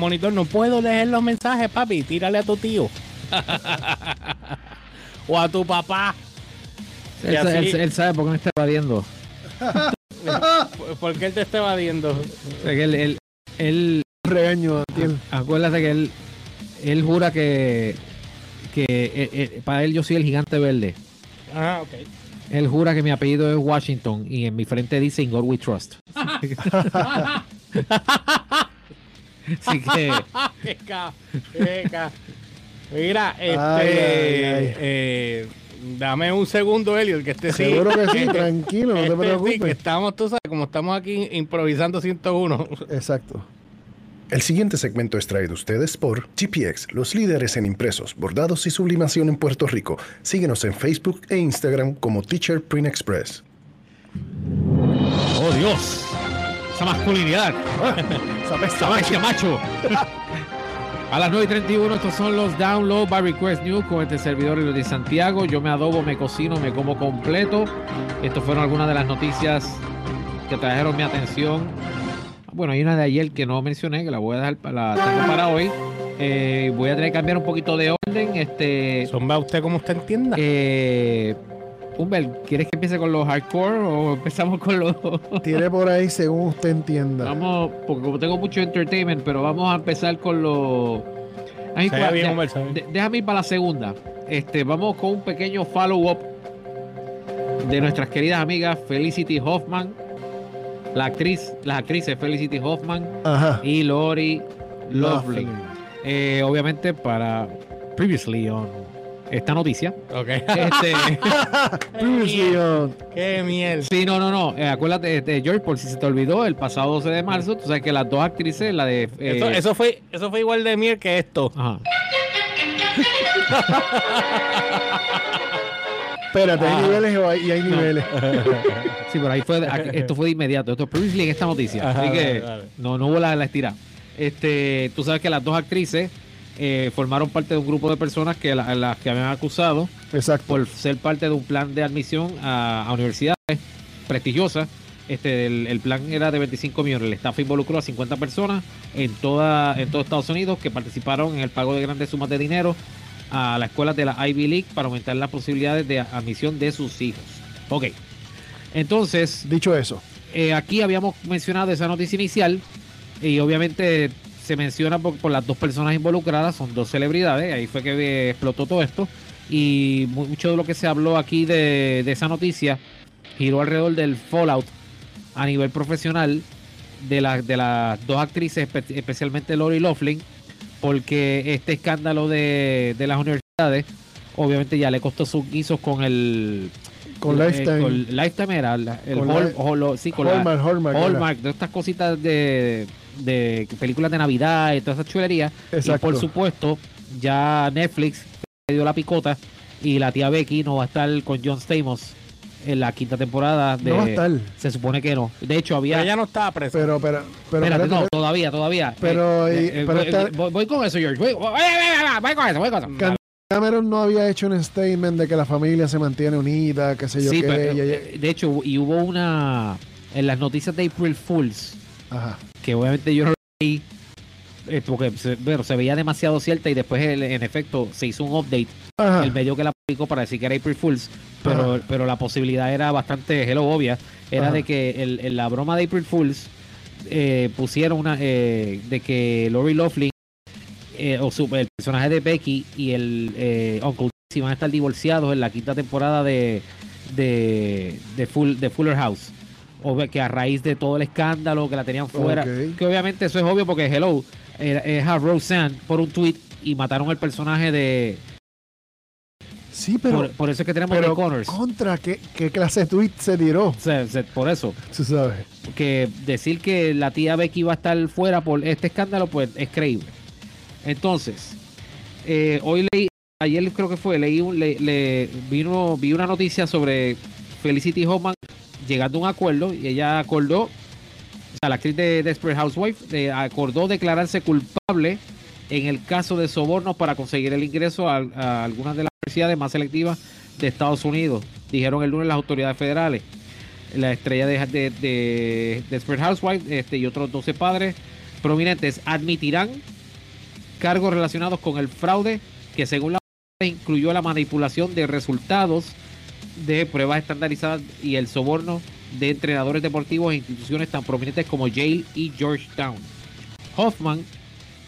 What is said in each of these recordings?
monitor, no puedo leer los mensajes, papi, tírale a tu tío. o a tu papá. Él, Y sa- así- él- él sabe por qué me está evadiendo. ¿Por qué él te está evadiendo? O sea, que él, él, él- Regaño, acuérdate que él, él jura que, que eh, eh, para él yo soy el gigante verde. Ah, ok. Él jura que mi apellido es Washington y en mi frente dice In God We Trust. Así que ca. Mira, este. Ay, ay, ay. eh, dame un segundo, Elliot, que este sí. Seguro que sí, tranquilo, no te este sí, que preocupes. estamos, tú sabes, como estamos aquí improvisando 101. Exacto. El siguiente segmento es traído a ustedes por GPX, los líderes en impresos, bordados y sublimación en Puerto Rico. Síguenos en Facebook e Instagram como Teacher Print Express. ¡Oh Dios! Esa masculinidad. Esa bestia macho. A las 9 y 31, estos son los Download by Request News con este servidor de Santiago. Yo me adobo, me cocino, me como completo. Estas fueron algunas de las noticias que trajeron mi atención. Bueno, hay una de ayer que no mencioné, que la voy a dejar para, la tengo para hoy. Eh, voy a tener que cambiar un poquito de orden. Este, Zumba usted como usted entienda. eh, Humbert, ¿quieres que empiece con los hardcore o empezamos con los... Tire por ahí según usted entienda. Vamos, porque como tengo mucho entertainment, pero vamos a empezar con los. Ay, bien, Humber, de- déjame ir para la segunda. Este, vamos con un pequeño follow-up de nuestras queridas amigas Felicity Hoffman, la actriz, las actrices Felicity Hoffman Ajá. y Lori Lovely. Lovely. Eh, obviamente para previously on esta noticia. Ok. Este, Previously on- Qué miel. Sí, no, no, no. eh, acuérdate, este, George, por si se te olvidó, el pasado 12 de marzo, tú sabes que las dos actrices, la de. eh, Eso, eso fue, eso fue igual de miel que esto. Ajá. Espérate, hay Ah. niveles o hay- y hay No. niveles. Sí, pero ahí fue, aquí- esto fue de inmediato. Esto es previously en esta noticia. Ajá, así que dale, dale. no, no hubo la, la estira. Este, tú sabes que las dos actrices eh, formaron parte de un grupo de personas que la- las que habían acusado Exacto. por ser parte de un plan de admisión a, a universidades prestigiosas. Este, el, el plan era de 25 millones. El staff involucró a 50 personas en toda en todo Estados Unidos que participaron en el pago de grandes sumas de dinero a las escuelas de la Ivy League para aumentar las posibilidades de admisión de sus hijos. Ok. Entonces, Dicho eso, eh, aquí habíamos mencionado esa noticia inicial y obviamente se menciona por, por las dos personas involucradas, son dos celebridades, ahí fue que eh, explotó todo esto y mu- mucho de lo que se habló aquí de, de esa noticia giró alrededor del fallout a nivel profesional de, la- de las dos actrices, espe- especialmente Lori Loughlin, porque este escándalo de, de las universidades obviamente ya le costó sus guisos con el con eh, Lifetime. con Lifetime era la- el Con Hall- la- sí, con la- Hallmark, de estas cositas de, de películas de Navidad y toda esa chulería. Y Exacto. por supuesto, ya Netflix le dio la picota y la tía Becky no va a estar con John Stamos en la quinta temporada. De, No va a estar. Se supone que no. De hecho, había. ella no estaba presa. Pero, pero, pero, Espérate, no, todavía, todavía. Pero, Eh, y- eh, pero voy, está- voy- voy con eso, George. Voy, voy- voy- voy- voy con eso, voy con eso. Can- Cameron no había hecho un statement de que la familia se mantiene unida, qué sé yo Sí, qué. pero, y- y- eh, de hecho, y hubo una. En las noticias de April Fools, ajá. Que obviamente yo no leí eh, porque se, bueno, se veía demasiado cierta y después el- en efecto se hizo un update Ajá. el medio que la publicó para decir que era April Fools pero, Ajá. pero la posibilidad era bastante hello obvia era Ajá. de que el, la broma de April Fools eh, pusieron una eh, de que Lori Loughlin eh, o su, el personaje de Becky y el eh, Uncle Jesse van a estar divorciados en la quinta temporada de de, de, Full, de Fuller House o que a raíz de todo el escándalo que la tenían fuera que obviamente eso es obvio porque hello es a Roseanne por un tweet y mataron el personaje de Sí, pero, por, por eso es que tenemos pero Connors. contra qué, qué clase de tweet se tiró, se- por eso. Tú sabes. que decir que la tía Becky va a estar fuera por este escándalo pues es creíble. Entonces eh, hoy leí ayer creo que fue leí un, le, le- vino vi una noticia sobre Felicity Hoffman llegando a un acuerdo y ella acordó o sea la actriz de Desperate Housewife eh, acordó declararse culpable en el caso de sobornos para conseguir el ingreso a, algunas de las universidades más selectivas de Estados Unidos dijeron el lunes las autoridades federales. La estrella de, de, de Desperate Housewives este, y otros 12 padres prominentes admitirán cargos relacionados con el fraude que según la incluyó la manipulación de resultados de pruebas estandarizadas y el soborno de entrenadores deportivos e instituciones tan prominentes como Yale y Georgetown. Hoffman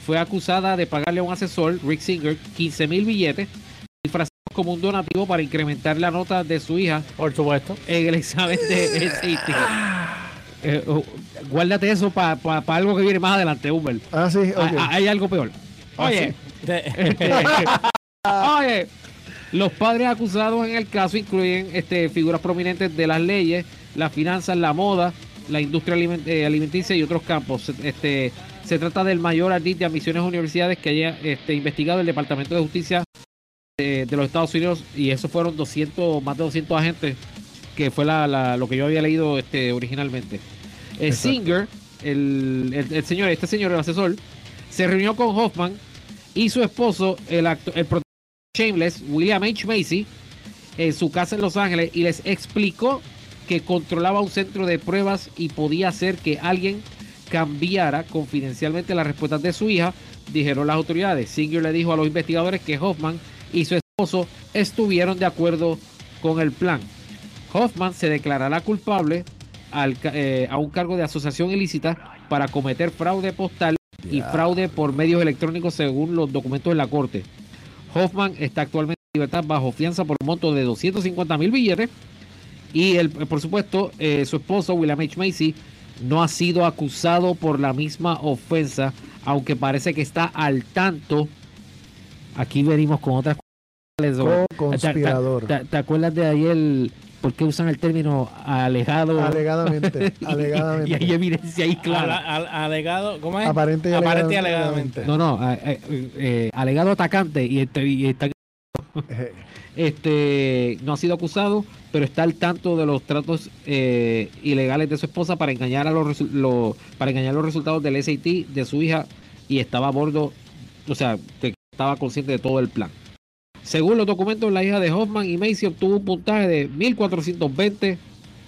fue acusada de pagarle a un asesor, Rick Singer, 15 mil billetes, disfrazados como un donativo para incrementar la nota de su hija Por supuesto. en el examen de SAT. Eh, oh, guárdate eso para algo que viene más adelante, Huber. Ah, sí. Ah, ah, Hay algo peor. Ah, Oye, este, oye, los padres acusados en el caso incluyen este, figuras prominentes de las leyes, las finanzas, la moda, la industria aliment- eh, alimenticia y otros campos. Este, se trata del mayor ardid de admisiones a universidades que haya este, investigado el Departamento de Justicia de, de los Estados Unidos y esos fueron 200, más de 200 agentes, que fue la, la- lo que yo había leído este, originalmente. Eh. Singer, el, el- el señor, este señor, el asesor, se reunió con Hoffman y su esposo, el, acto- el Shameless, William H. Macy, en su casa en Los Ángeles y les explicó que controlaba un centro de pruebas y podía hacer que alguien cambiara confidencialmente las respuestas de su hija, dijeron las autoridades. Singer le dijo a los investigadores que Hoffman y su esposo estuvieron de acuerdo con el plan. Hoffman se declarará culpable al eh, a un cargo de asociación ilícita para cometer fraude postal y fraude por medios electrónicos según los documentos de la corte. Hoffman está actualmente en libertad bajo fianza por un monto de 250 mil billetes y el, por supuesto eh, su esposo William H. Macy no ha sido acusado por la misma ofensa, aunque parece que está al tanto. Aquí venimos con otras cosas. Co-conspirador. ¿Te, te- te acuerdas de ayer por qué usan el término alegado? Alegadamente, y alegadamente. hay evidencia ahí clara. Al- al- alegado, ¿cómo es? Aparente y Aparente y alegadamente. alegadamente. No, no, eh, eh, eh, alegado atacante y, este- y está, este no ha sido acusado, pero está al tanto de los tratos eh, ilegales de su esposa para engañar a los para engañar los resultados del SAT de su hija y estaba a bordo, o sea, que estaba consciente de todo el plan. Según los documentos, la hija de Hoffman y Macy obtuvo un puntaje de 1420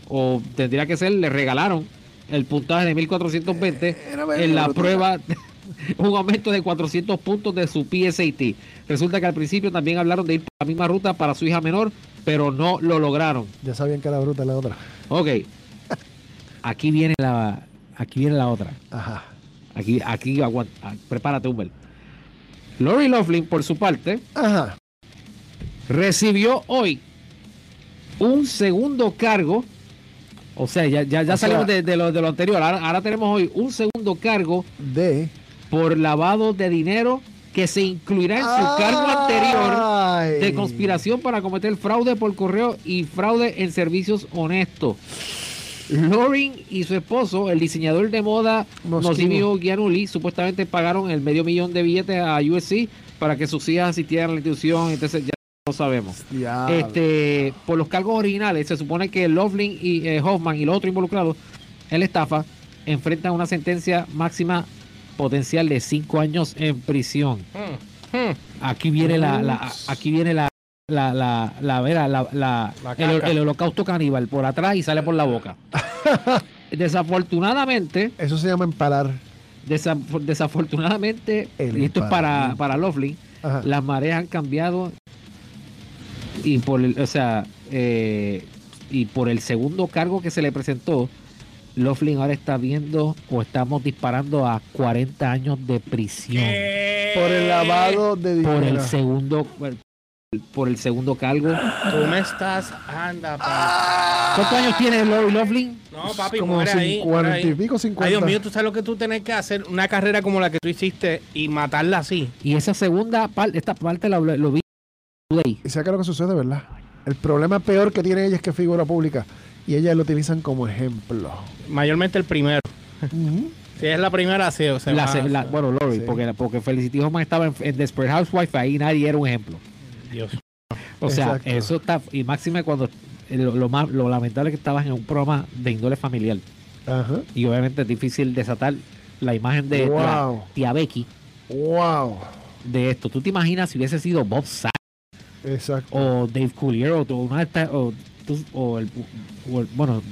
o tendría que ser, le regalaron el puntaje de 1420 Era en la brutal. prueba un aumento de 400 puntos de su PSAT. Resulta que al principio también hablaron de ir por la misma ruta para su hija menor, pero no lo lograron. Ya sabían que era bruta la otra. Ok. Aquí viene la aquí viene la otra. Ajá. Aquí aquí aguanta, prepárate, Humbert. Lori Loughlin por su parte Ajá. Recibió hoy un segundo cargo. O sea, ya, ya, ya sea- salimos de, de lo, de lo anterior. Ahora, ahora tenemos hoy un segundo cargo De. por lavado de dinero que se incluirá en su cargo anterior de conspiración para cometer fraude por correo y fraude en servicios honestos. Loring y su esposo, el diseñador de moda. Nosibio Gianulli, supuestamente pagaron el medio millón de billetes a USC para que sus hijas asistieran a la institución, entonces ya lo sabemos. Diablo. Este, por los cargos originales, se supone que Loughlin y eh, Hoffman y los otros involucrados en la estafa enfrentan una sentencia máxima potencial de cinco años en prisión. Hmm, hmm. Aquí viene la, la- aquí viene la la la la, la, la- La el, holocausto caníbal por atrás y sale por la boca. Desafortunadamente, Eso se llama empalar. desaf- desafortunadamente, El y esto es para, para Loughlin, Ajá. las mareas han cambiado y por el, o sea, eh, y por el segundo cargo que se le presentó, Loughlin ahora está viendo o estamos disparando a 40 años de prisión Por el lavado de dinero. por el segundo por el segundo cargo. Tú me estás. Anda, papi. ¿Cuántos años tiene Lori Loughlin? No, papi, Como muere ahí. muere 40 y pico, 50. Ay, Dios mío, tú sabes lo que tú tenés que hacer. Una carrera como la que tú hiciste y matarla así. Y esa segunda parte, esta parte la, lo vi today. Y saca lo que sucede, ¿verdad? El problema peor que tiene ella es que es figura pública. Y ellas lo utilizan como ejemplo. Mayormente el primero. Si es la primera, sí. O sea, La la- bueno, Lori, Sí. porque, porque Felicity Hoffman estaba en, en Desperate Housewife, ahí nadie era un ejemplo. Dios. O sea, Exacto. eso está, y máxime cuando eh, lo, lo más lo lamentable es que estabas en un programa de índole familiar. Ajá. Y obviamente es difícil desatar la imagen de, de la Wow. tía Becky Wow. de esto. ¿Tú te imaginas si hubiese sido Bob Saget Exacto. o Dave Coulier o, o, o el, o el- bueno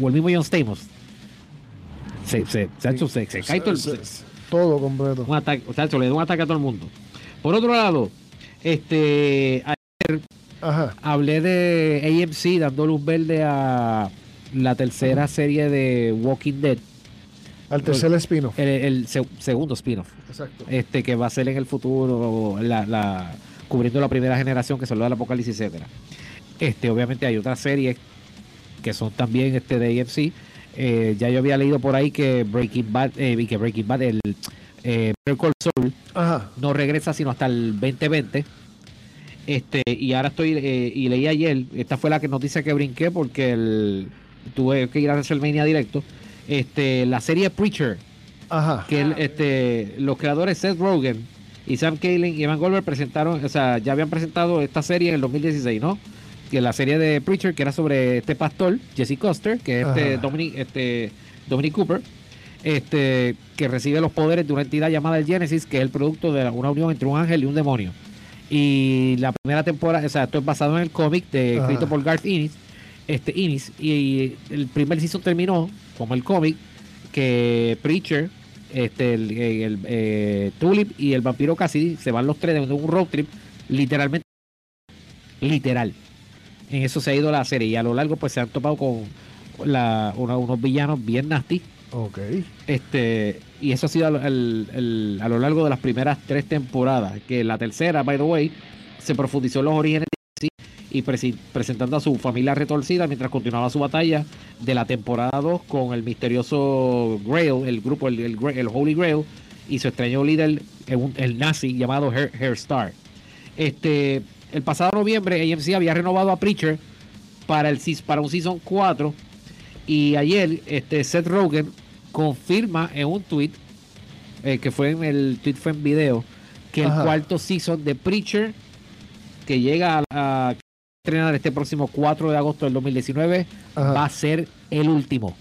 o el mismo John Stamos Se, se, se, ha hecho- se- se cae todo el- todo completo. un ataque, o sea, le da un ataque a todo el mundo. Por otro lado, este Ajá. hablé de AMC dando luz verde a la tercera serie de Walking Dead, Al tercer spin-off. el, el se- segundo spin-off, Exacto. este que va a ser en el futuro, la, la- cubriendo la primera generación que son los del apocalipsis, etcétera. Este, obviamente hay otras series que son también este de AMC. Eh, ya yo había leído por ahí que Breaking Bad, eh, y que Breaking Bad, el eh, Call Saul, Ajá. no regresa sino hasta el 2020. Este, y ahora estoy, eh, y leí ayer, esta fue la que noticia que brinqué porque el, tuve que ir a WrestleMania directo. Este, la serie Preacher, Ajá. que el- este, los creadores Seth Rogen y Sam Kaelin y Evan Goldberg presentaron, o sea, ya habían presentado esta serie en el 2016, ¿no? Que la serie de Preacher, que era sobre este pastor, Jesse Custer, que es este. Dominic, este Dominic Cooper, este, que recibe los poderes de una entidad llamada el Genesis, que es el producto de una unión entre un ángel y un demonio. Y la primera temporada, o sea, esto es basado en el cómic de, Ajá. escrito por Garth Ennis, este Ennis, y el primer season terminó como el cómic, que Preacher, este, el, el, eh, Tulip y el vampiro Cassidy se van los tres de un road trip, literalmente, literal. En eso se ha ido la serie y a lo largo pues se han topado con la- una- unos villanos bien nasty. Ok. Este, y eso ha sido al- a lo largo de las primeras tres temporadas. Que la tercera, by the way, se profundizó en los orígenes de y presentando a su familia retorcida mientras continuaba su batalla de la temporada 2 con el misterioso Grail, el grupo, el, el Holy Grail, y su extraño líder, el, nazi llamado Hair, Hairstar. Este, el pasado noviembre, AMC había renovado a Preacher para, el, para un Season 4 y ayer este Seth Rogen confirma en un tweet eh, que fue en el tweet fue en video que Ajá. el cuarto season de Preacher que llega a, a estrenar este próximo 4 de agosto del 2019 Ajá. va a ser el último.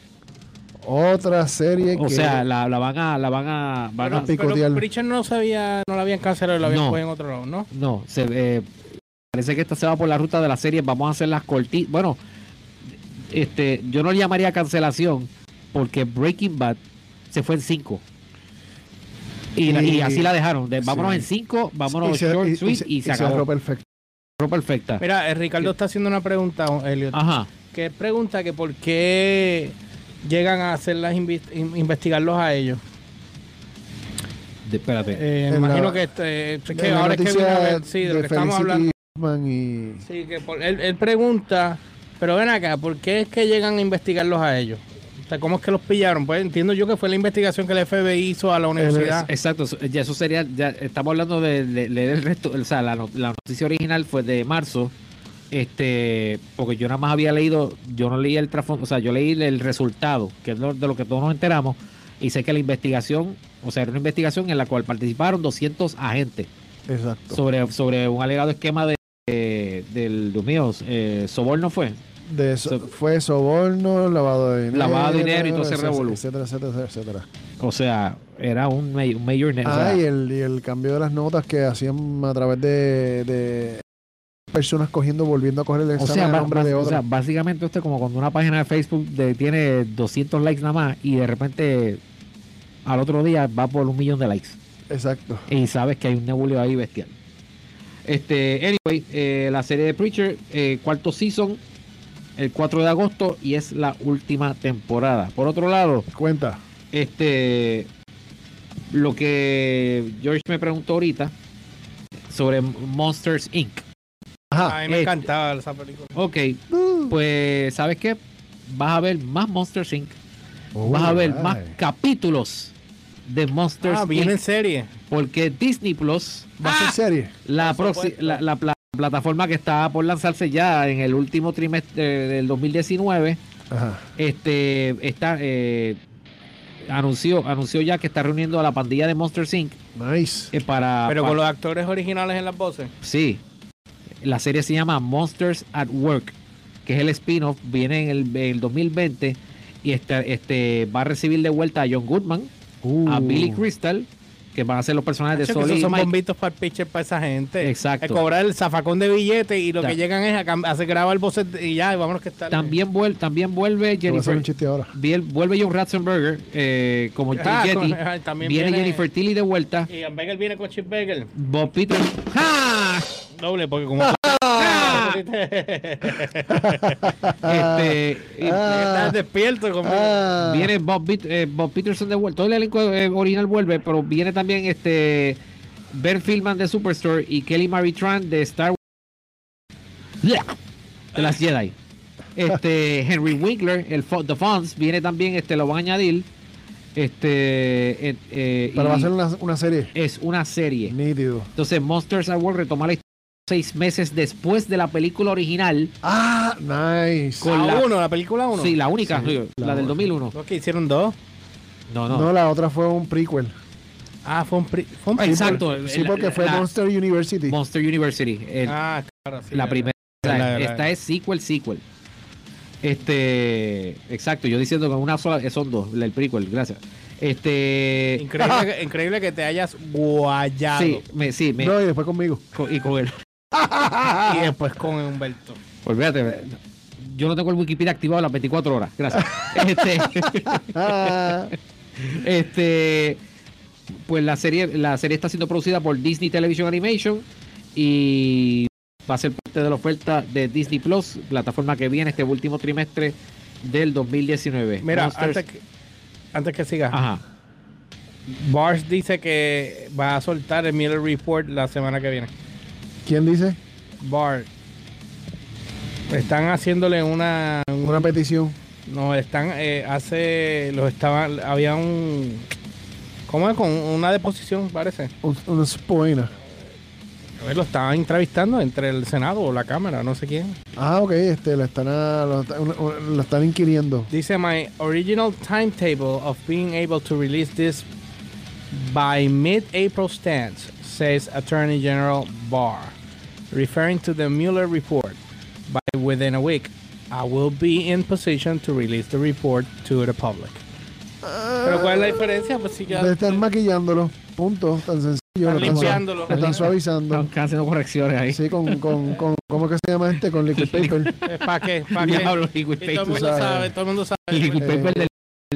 Otra serie O que. sea, la, la van a la van a, van Pero, a- picotear. pero Preacher no sabía, no la habían cancelado, la habían No. puesto en otro lado, ¿no? no, se eh, parece que esta se va por la ruta de la serie, vamos a hacer las cortitas. Bueno, este yo no le llamaría cancelación porque Breaking Bad se fue en 5. Y, la- y Y- así la dejaron. de vámonos sí. en 5, vámonos y se, short, y- y sweet se- y, se acabó. perfecto. Perfecta. Mira, eh, Ricardo está haciendo una pregunta, Elliot. Ajá. Que pregunta que por qué llegan a hacer las invi- in- investigarlos a ellos. De- espérate. Eh, imagino la- que, este, es que ahora es que viene a ver, sí, de, lo que estamos hablando. Y. Sí, que por- él, él pregunta, pero ven acá, ¿por qué es que llegan a investigarlos a ellos? O sea, ¿cómo es que los pillaron? Pues entiendo yo que fue la investigación que el FBI hizo a la universidad. Exacto, ya eso sería, ya estamos hablando de, de- leer el resto, o sea, la, no- la noticia original fue de marzo, este, porque yo nada más había leído, yo no leí el trasfondo, o sea, yo leí el resultado, que es lo- de lo que todos nos enteramos, y sé que la investigación, o sea, era una investigación en la cual participaron 200 agentes Exacto. sobre, sobre un alegado esquema de, de- del, Dios mío, eh, soborno fue, De so- fue soborno, lavado de dinero. Lavado de dinero y todo ese revolú. Etcétera, etcétera, etcétera. o sea, era un, ma- un mayor, ne- o sea, Ah, y el, y el cambio de las notas que hacían a través de, de personas cogiendo, volviendo a coger el O examen sea, a ba- nombre de o otro. sea, básicamente usted como cuando una página de Facebook de- tiene 200 likes nada más y de repente al otro día va por un millón de likes Exacto. y sabes que hay un nebuleo ahí bestial. Este, anyway, eh, la serie de Preacher, eh, cuarto season, el 4 de agosto y es la última temporada. Por otro lado, Cuenta. este, lo que George me preguntó ahorita sobre Monsters Inc. Ajá. a mí me este- encantaba esa película. Ok, Uh, pues, ¿sabes qué? Vas a ver más Monsters Inc. oh, Vas a ver ay. más capítulos de Monsters Ah, viene en Inc. serie. Porque Disney Plus, ¿Va a ser serie? la, supuesto. la, plataforma que está por lanzarse ya en el último trimestre del 2019, Ajá. este está eh, anunció anunció ya que está reuniendo a la pandilla de Monsters Inc. Nice. eh, para, Pero con los actores originales en las voces. Sí. La serie se llama Monsters at Work, que es el spin-off, viene en el, en el 2020 y este, este va a recibir de vuelta a John Goodman, a Uh, Billy Crystal que van a ser los personajes de y son Mike. bombitos para el pitcher para esa gente. Exacto. Es cobrar el zafacón de billetes y lo Ya. que llegan es a, hacer grabar el boceto y ya, y vámonos que está. También, vuel- también vuelve Jennifer. un chiste ahora. Viel- Vuelve John Ratzenberger eh, como el Ah, ah, también viene, viene- Jennifer Tilly de vuelta. Y Bagel viene con Chip Bagel. Bob Peter. ¡Ja! Doble, porque como. ¡Ah! Ah. este, y- Estás despierto conmigo. Ah, Viene Bob, eh, Bob Peterson de vuelta. Todo el elenco eh, original vuelve, pero viene también este Ben Fillman de Superstore y Kelly Marie Tran de Star Wars. De las Jedi. Este Henry Winkler, el The Fonz, viene también, este lo van a añadir. Este eh, eh, pero va a ser una, una serie. es una serie. Nítido. Entonces Monsters at Work retoma la historia seis meses después de la película original. Ah, nice. con la la- 1, la película 1. Sí, la única, Sí, la, la del uno. 2001. Los que hicieron dos. No, no. no. la otra fue un prequel. Ah, fue un, pri- fue un prequel. Exacto. Sí, la- porque fue la- Monster University. Monster University. el- Ah, claro, sí. la primera. Verdad, esta verdad. es sequel, sequel. Este, exacto, yo diciendo que una sola, son dos, el prequel, gracias. Este, Increíble, que- increíble que te hayas guayado. sí, me, sí, me, No, y después conmigo. co- y con él. Y después con Humberto. Olvídate, yo no tengo el Wikipedia activado las 24 horas, gracias. este, este, pues la serie, la serie está siendo producida por Disney Television Animation y va a ser parte de la oferta de Disney Plus, plataforma que viene este último trimestre del 2019. Mira, Monsters- antes que, antes que siga, Ajá. Bars dice que va a soltar el Miller Report la semana que viene. ¿Quién dice? Bart. Están haciéndole una. un- Una petición. no, están. eh, hace. Los estaban. Había un. ¿Cómo es? Con una deposición, parece. Un, una spoiler. A ver, Lo estaban entrevistando entre el Senado o la Cámara, no sé quién. Ah, ok, este, lo están, ah, lo, están- lo están inquiriendo. Dice: My original timetable of being able to release this by mid April stands, says Attorney General Barr, referring to the Mueller report. By within a week, I will be in position to release the report to the public. Pero ¿cuál es la diferencia? Pues sí, ya De estar maquillándolo. Punto. Tan sencillo. están Lo están, limpiándolo. lo están suavizando. Están haciendo correcciones ahí. Sí, con, con, con, ¿cómo que se llama este? Con liquid paper. ¿Para qué? ¿Para qué? Diablo, liquid Y todo el paper. mundo sabe, todo el mundo sabe. Liquid Eh, paper del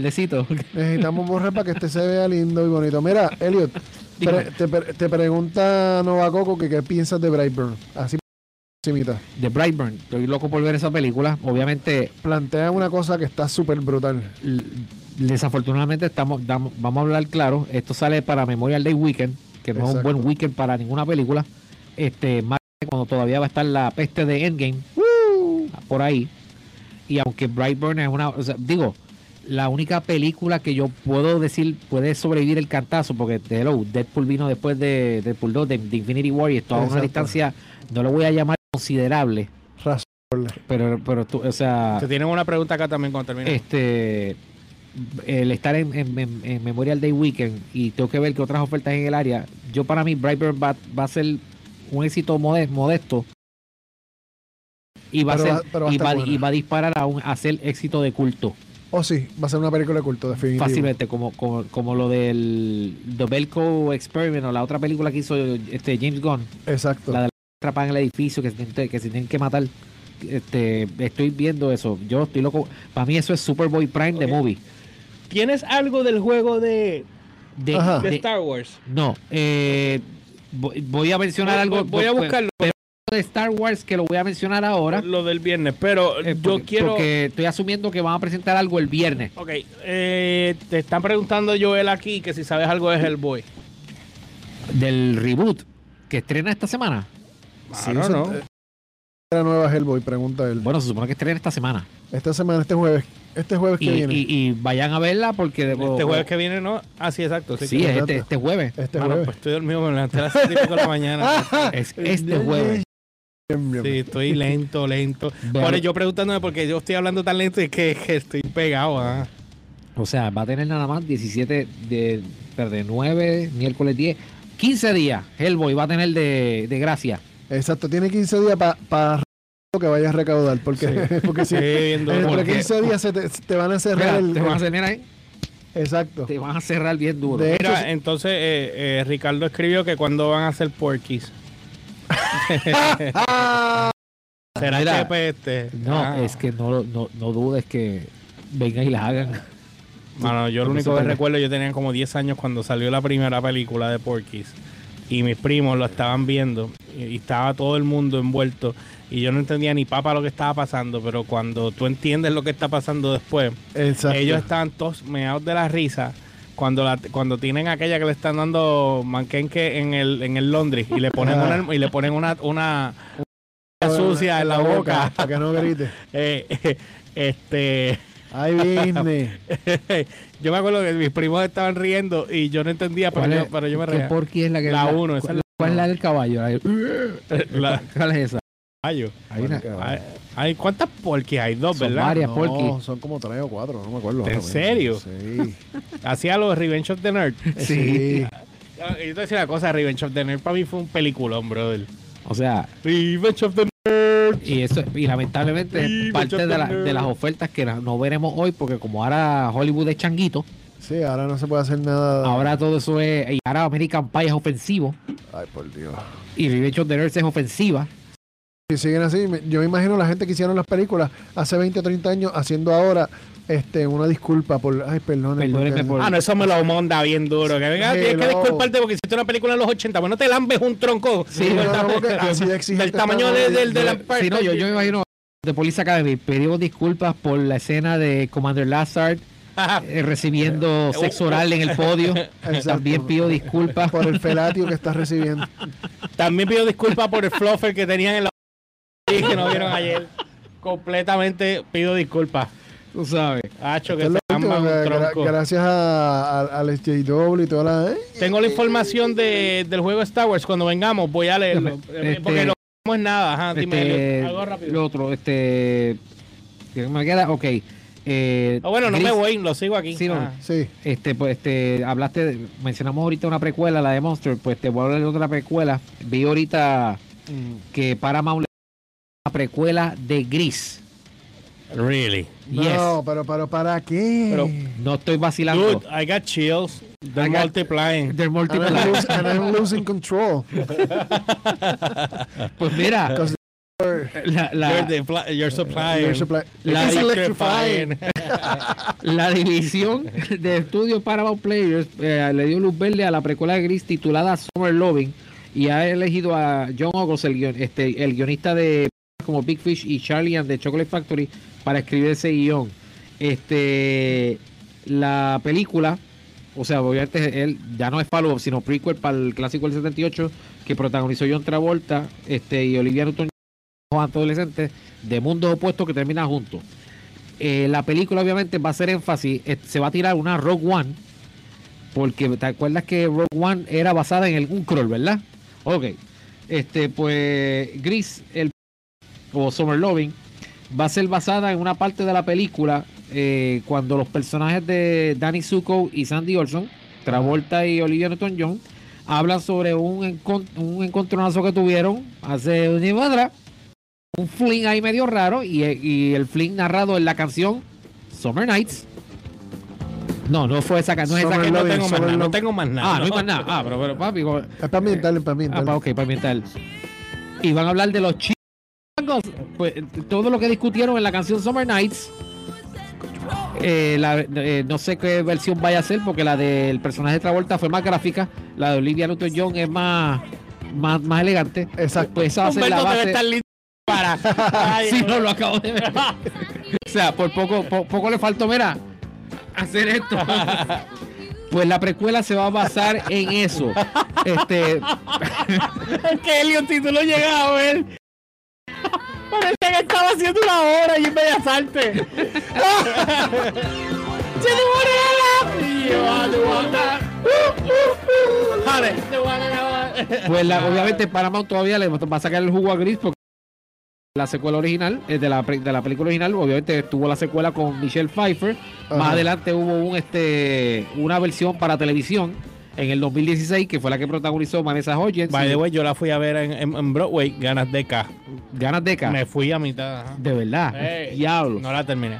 verdecito. Necesitamos borrar para que este se vea lindo y bonito. Mira, Elliot, pre- te, pre- te pregunta Nova Coco que qué piensas de Brightburn. Así encimita. De Brightburn. Estoy loco por ver esa película. Obviamente, Plantea una cosa que está súper brutal. desafortunadamente estamos, damos- vamos a hablar claro. Esto sale para Memorial Day Weekend, que no es un buen weekend para ninguna película. Este, más cuando todavía va a estar la peste de Endgame por ahí. Y aunque Brightburn es una, o sea, digo, la única película que yo puedo decir puede sobrevivir el cantazo, porque hello, Deadpool vino después de Deadpool 2, de, de Infinity War, y esto a una distancia, no lo voy a llamar considerable, Razón. pero, pero tú, o sea, Te tienen una pregunta acá también cuando termine. este el estar en, en- en- en Memorial Day Weekend y tengo que ver que otras ofertas en el área, yo para mí Brightburn va, va a ser un éxito mode- modesto. Y va, Pero a ser, y, va, y va a disparar a, un, a ser éxito de culto Oh, sí, va a ser una película de culto, definitivo. fácilmente como, como, como lo del The Belko Experiment o la otra película que hizo este James Gunn Exacto. la de la atrapada en el edificio que se, tienen- que se tienen que matar este, estoy viendo eso yo estoy loco para mí eso es Superboy Prime de movie ¿Tienes algo del juego de, de, Star Wars? no eh, voy, voy a mencionar Voy- algo voy a pero- buscarlo. pero de Star Wars que lo voy a mencionar ahora Lo del viernes, pero eh, yo quiero... porque estoy asumiendo que van a presentar algo el viernes Ok, eh, te están preguntando Joel aquí que si sabes algo de Hellboy. del reboot que estrena esta semana Sí, Claro, eso- ¿no? eh, La nueva Hellboy, pregunta él. bueno se supone que estrena esta semana Esta semana, este jueves. Este jueves que y, viene. y- y vayan a verla porque Este o- jueves que viene, ¿no? Ah, sí, exacto. sí, es este, este jueves este Mano, jueves. pues estoy dormido, me levanté a las 7 y pico de la mañana. es este jueves. Sí, estoy lento, lento. Vean- Ahora yo preguntándome porque yo estoy hablando tan lento y que, que estoy pegado. ah. O sea, va a tener nada más 17 de, de 9, miércoles 10, 15 días. Hellboy va a tener de, de gracia. Exacto, tiene 15 días para lo que vayas a recaudar. Porque, porque si Sí, bien duro. entre Porque- 15 días se te, van a cerrar Mira, el. te van a mira ahí. Exacto. te van a cerrar bien duro. De- Mira, hecho, entonces eh, eh, Ricardo escribió que cuando van a hacer porquis. ¿Será Mira, que este? no, Ah. es que no, no, no dudes que vengan y la hagan. Mano, yo lo único que recuerdo, yo tenía como 10 años cuando salió la primera película de Porky's. Y mis primos lo estaban viendo. Y, y estaba todo el mundo envuelto. Y yo no entendía ni papa lo que estaba pasando. Pero cuando tú entiendes lo que está pasando después, Exacto. ellos estaban todos meados de la risa. Cuando la, cuando tienen aquella que le están dando manquenque en el, en el laundry y le ponen una, y le ponen una, una, una sucia en la boca. Para que no grite. Eh, este Ay, Disney. yo me acuerdo que mis primos estaban riendo y yo no entendía, pero, ¿Cuál yo, pero yo me ¿Qué reía. porqui es la que La la- uno, esa es la ¿Cuál es la del caballo? La ¿Cuál es esa? Caballo. Hay una- Hay, hay- ¿Cuántas porquis hay? Dos, Son ¿verdad? varias. No, Porky. son como tres o cuatro, no me acuerdo. ¿En serio? Sí. Hacía los Revenge of the Nerd. Sí. Yo te voy a decir una cosa, Revenge of the Nerd para mí fue un peliculón, brother. O sea, Revenge of the Nerd. y eso y lamentablemente es parte de, la- de las ofertas que no veremos hoy porque como ahora Hollywood es changuito, Sí, ahora no se puede hacer nada. ahora todo eso es y ahora American Pie es ofensivo Ay, por Dios. y Revenge of the Nerds es ofensiva. Si siguen así, yo me imagino la gente que hicieron las películas hace 20 o 30 años haciendo ahora este, una disculpa por. Ay, por- Ah, no, eso me lo monda bien duro. Que venga, tienes que no. disculparte porque hiciste una película en los 80. Bueno, te lambes un tronco. Sí, no, no, porque así de exigente del tamaño del de la Sí, no, yo, yo me imagino de Police Academy pedimos disculpas por la escena de Commander Lazard eh, recibiendo sexo oral en el podio. Exacto. También pido disculpas Por el felatio que estás recibiendo. También pido disculpas por el fluffer que tenían en la y que no vieron ayer. Completamente pido disculpas. tú sabes. Hacho, que Esto es se lo último, lamban un que gra- tronco. gracias a, a- al SJW y toda la. ¿eh? Tengo la información de, del juego Star Wars. Cuando vengamos, voy a leerlo. eh, Este- porque lo no es nada. Ajá, dime, Este, algo rápido. Lo otro, este. ¿Qué me queda? Ok. Eh, Ah, bueno, no me voy, lo sigo aquí. Sí, no. Ah. Sí. Este, pues, este, hablaste, de- mencionamos ahorita una precuela, la de Monster, pues te voy a hablar de otra precuela. Vi ahorita que Paramount precuela de Gris. Really. No, Yes. pero, pero ¿para qué? Pero- No estoy vacilando. Dude, I got chills. They're I got- multiplying. They're And multiple- I'm, losing, and I'm losing control. Pues mira, Because la, la- you're, the you're supplying. Supply- La It's electrifying. la división de estudios Paramount Players eh, le dio luz verde a la precuela de Gris titulada Summer Loving y ha elegido a John August, el, guion- este, el guionista de como Big Fish y Charlie and the Chocolate Factory para escribir ese guion. Este, la película, o sea, obviamente él ya no es follow sino prequel para el clásico del 78 que protagonizó John Travolta este, y Olivia Newton adolescentes de mundos opuestos que terminan juntos. Eh, la película obviamente va a hacer énfasis, eh, se va a tirar una Rogue One, porque te acuerdas que Rogue One era basada en el un crawl, ¿verdad? Ok. Este, pues Gris, el o Summer Loving, va a ser basada en una parte de la película eh, cuando los personajes de Danny Zuko y Sandy Olson, Travolta y Olivia Newton-John, hablan sobre un, encon- un encontronazo que tuvieron hace un atrás un fling ahí medio raro y, y el fling narrado en la canción Summer Nights. No, no fue esa canción. No es esa No tengo más nada. No tengo más nada. Ah, no hay más nada. Ah, pero, pero papi. Es para ambiental, para Ah, ambiental. pa- ok, para ambiental. Y van a hablar de los chicos. Pues todo lo que discutieron en la canción Summer Nights. eh, la- eh, no sé qué versión vaya a ser porque la del personaje de Travolta fue más gráfica. La de Olivia Newton-John es más, más, más elegante. Exacto. Pues esa va a ser la debe base. estar listo para. Ay, Sí, no lo acabo de ver. o sea, por poco, po- poco le faltó, mira, hacer esto. Pues la precuela se va a basar en eso. Este, Es que Elliot, si tú lo llegas a ver. Parece que estaba haciendo una hora y en Bellas Artes. ¡Se pues la- obviamente Paramount todavía le va a sacar el jugo a Gris porque la secuela original, eh, de la, pre- de la película original, obviamente tuvo la secuela con Michelle Pfeiffer. Más adelante hubo un este una versión para televisión en el 2016 que fue la que protagonizó Vanessa Hudgens. By the way, yo la fui a ver en, en- en Broadway, ganas de K. Ganas de K. Me fui a mitad. ajá. De verdad. Ey, Diablo. No la terminé.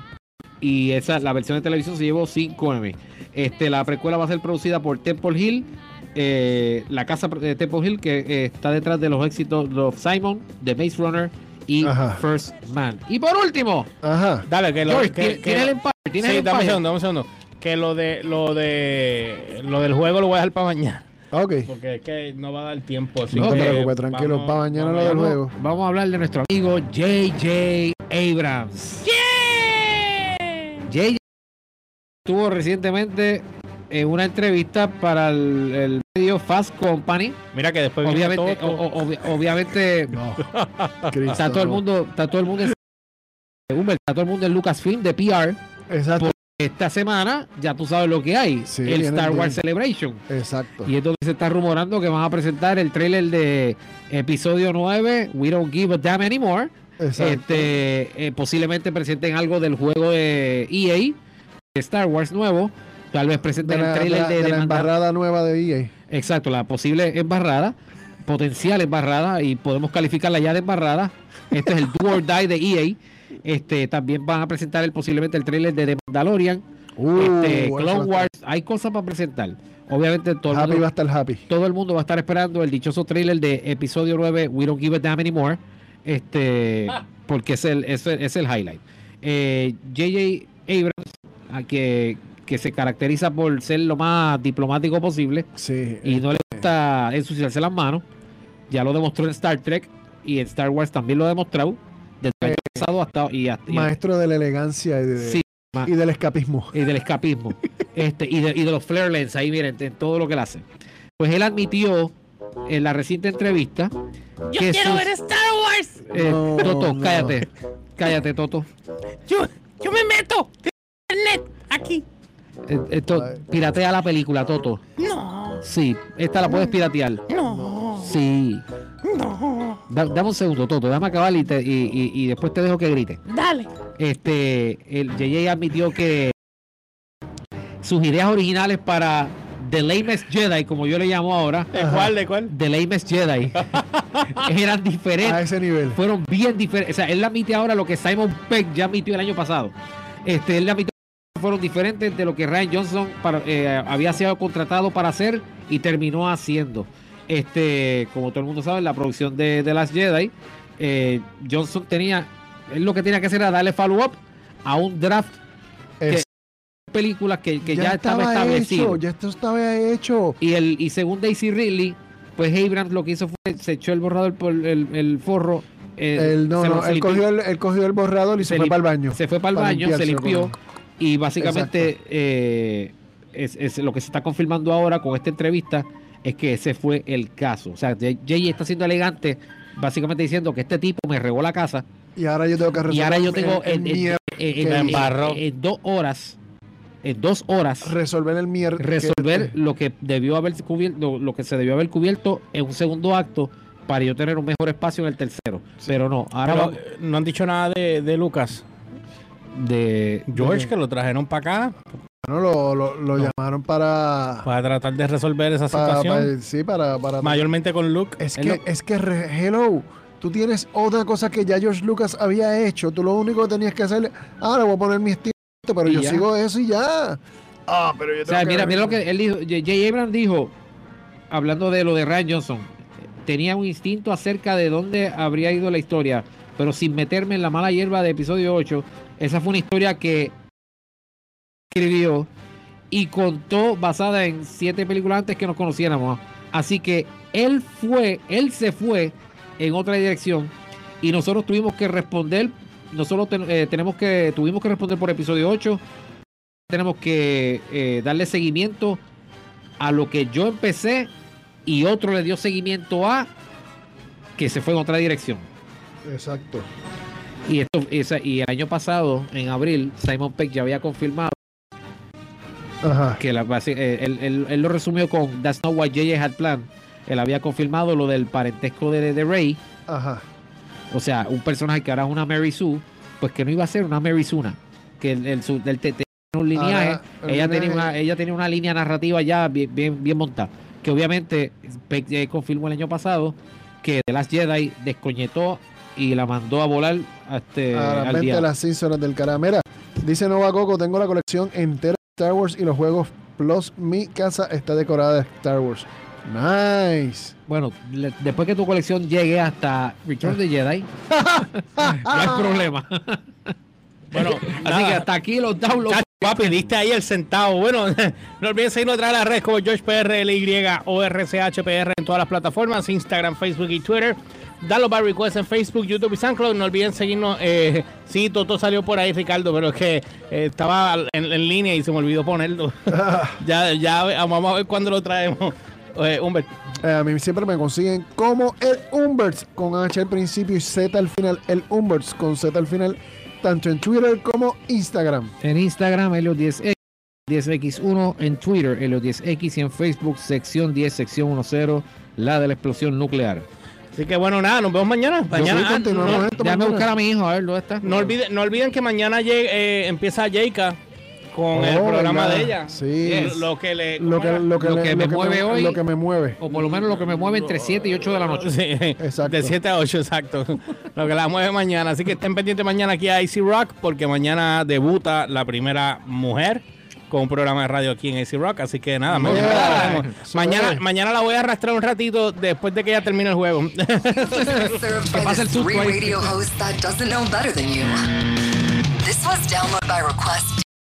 y esa la versión de televisión se llevó 5 Emmy. Este, la precuela va a ser producida por Temple Hill, eh, la casa de Temple Hill que eh, está detrás de los éxitos de Simon, The Maze Runner y Ajá. First Man. Y por último, Ajá. Dale, que lo George, que, ¿tiene- que- ¿tienes el? ¿Tienes Sí, el dame un segundo, dame un segundo. Que lo de lo de lo del juego lo voy a dejar para mañana. Ah, Ok. Porque es que no va a dar tiempo. así No te preocupes, tranquilo, vamos- pa' mañana vamos lo del juego. Vamos a hablar de nuestro amigo JJ Abrams. JJ estuvo recientemente en una entrevista para el, el medio Fast Company. Mira que después Obviamente, todo- o- o- obvi- obviamente Cristo, está todo el no. mundo, está todo el mundo en, está todo el mundo en Lucasfilm de PR. Exacto. Esta semana ya tú sabes lo que hay, Sí, el Star bien. Wars Celebration. Exacto. Y entonces se está rumorando que van a presentar el trailer de episodio 9, We Don't Give a Damn Anymore. Exacto. Este, eh, posiblemente presenten algo del juego de EA, de Star Wars nuevo. Tal vez presenten la, el trailer de de, la de embarrada nueva de EA. Exacto, la posible embarrada, potencial embarrada, y podemos calificarla ya de embarrada. Este es el Do or Die de EA. Este, también van a presentar el, posiblemente el trailer de The Mandalorian, Uh, este, Clone Wars. Hay cosas para presentar. Obviamente todo el, mundo, va a estar happy. todo el mundo va a estar esperando el dichoso trailer de episodio 9, We Don't Give a Damn Anymore. Este, porque es el, es el, es el highlight. Eh, JJ Abrams, a que, que se caracteriza por ser lo más diplomático posible Sí. y no le gusta ensuciarse las manos. Ya lo demostró en Star Trek y en Star Wars también lo ha demostrado. Pasado hasta y, hasta- y- Maestro de la elegancia y, de- Sí, ma- y del escapismo. y del escapismo. este y de, y de los flare lens ahí miren en todo lo que él hace. Pues él admitió en la reciente entrevista Yo que quiero sus- ver Star Wars. eh, No, Toto, no. cállate. Cállate, Toto. Yo, yo me meto. Internet aquí. Eh, Esto, piratea la película, Toto. No, Sí, esta la puedes piratear. no, Sí. no. Da- dame un segundo, Toto. Dame acabar y, te- y, y- y después te dejo que grite. Dale. Este, el JJ admitió que sus ideas originales para The Lamest Jedi, como yo le llamo ahora, ¿De cuál? ¿De cuál? The Lamest Jedi, eran A diferentes, ese nivel. fueron bien diferentes. O sea, él admite ahora lo que Simon Peck ya admitió el año pasado. Este, él admitió que fueron diferentes de lo que Ryan Johnson para- eh, había sido contratado para hacer y terminó haciendo. Este, como todo el mundo sabe, la producción de, de las Jedi, eh, Johnson tenía, él lo que tenía que hacer era darle follow up a un draft Es- películas que, que ya, estaba, hecho, establecido. ya esto estaba hecho. Y el y según Daisy Ridley, pues Abrams lo que hizo fue se echó el borrador por el, el forro. eh, Él, no, no, él, cogió el, él cogió el borrador y se, Se fue para el baño. se fue para el para baño, se limpió y básicamente eh, es, es lo que se está confirmando ahora con esta entrevista es que ese fue el caso. O sea, Jay está siendo elegante, básicamente diciendo que este tipo me regó la casa Y ahora yo tengo que resolver. y ahora yo tengo el, en, mier- dos horas, en dos horas resolver el mierda. resolver lo que debió haber cubierto, lo, que se debió haber cubierto en un segundo acto para yo tener un mejor espacio en el tercero. Pero no, ahora Pero, vamos no han dicho nada de, de Lucas. de George, que lo trajeron para acá No, lo, lo, lo llamaron para. para tratar de resolver esa para- situación. para- sí, para. para Mayormente con Luke. es que, es que, re- hello. Tú tienes otra cosa que ya George Lucas había hecho. Tú lo único que tenías que hacer. Ah, le voy a poner mi estilo. Pero Y yo ya. sigo eso y ya. Ah, pero yo O sea, tengo mira, mira lo que él dijo. J. Abrams dijo, hablando de lo de Ryan Johnson, tenía un instinto acerca de dónde habría ido la historia, pero sin meterme en la mala hierba de episodio 8. Esa fue una historia que escribió y contó basada en siete películas antes que nos conociéramos. Así que él fue, él se fue en otra dirección y nosotros tuvimos que responder. Nosotros ten- eh, tenemos que, tuvimos que responder por episodio 8 tenemos que eh, darle seguimiento a lo que yo empecé y otro le dio seguimiento a que se fue en otra dirección. Exacto. Y esto y el año pasado, en abril, Simon Peck ya había confirmado Ajá. que la, eh, él, él- él lo resumió con That's not what JJ had planned. Él había confirmado lo del parentesco de, de Rey, Ajá. o sea, un personaje que ahora es una Mary Sue, pues que no iba a ser una Mary Suna, que el, el, TT un lineaje, ella lineaje- tenía una ella tenía una línea narrativa ya bien bien, bien montada, que obviamente Peck eh, confirmó el año pasado que The Last Jedi descoñetó y la mandó a volar este, a al 20 día. las horas del cara. Mira, Dice Nova Coco, tengo la colección entera Star Wars y los juegos Plus. Mi casa está decorada de Star Wars. Nice. Bueno, le- después que tu colección llegue hasta Return of the Jedi, no hay problema. Bueno, Así nada. que hasta aquí los downloads. Papi, diste ahí el centavo. Bueno, no olviden seguirnos atrás de las redes como GeorgePRLY o RCHPR en todas las plataformas, Instagram, Facebook y Twitter. Download by request en Facebook, YouTube y SoundCloud. No olviden seguirnos. Eh, sí, Toto salió por ahí, Ricardo, pero es que eh, estaba en, en línea y se me olvidó ponerlo. ya, ya vamos a ver cuándo lo traemos. Eh, Humbert. Eh, a mí siempre me consiguen como el Umberts con H al principio y Z al final. El Umberts con Z al final, tanto en Twitter como Instagram. En Instagram, Helio10X, 10X1. En Twitter, Helio10X. Y en Facebook, sección 10, sección 10, la de la explosión nuclear. Así que bueno, nada, nos vemos mañana. Mañana. ah, no, esto mañana. buscar a mi hijo, a ver, ¿dónde está? no olviden, no olviden que mañana llegue- eh, empieza Jayka con el Oh, programa ¿verdad? de ella. Sí. Lo- Lo que le. Lo que, lo que, Lo le- que me mueve hoy- Lo que me mueve. O por lo menos lo que me mueve entre 7 y 8 de la noche. Sí, Exacto. de 7 a 8, exacto. Lo que la mueve mañana. Así que estén pendientes mañana aquí a AC Rock, porque mañana debuta la primera mujer con un programa de radio aquí en AC Rock. Así que nada, mañana, Yeah. la mañana, mañana la voy a arrastrar un ratito después de que ya termine el juego. By pasa el susto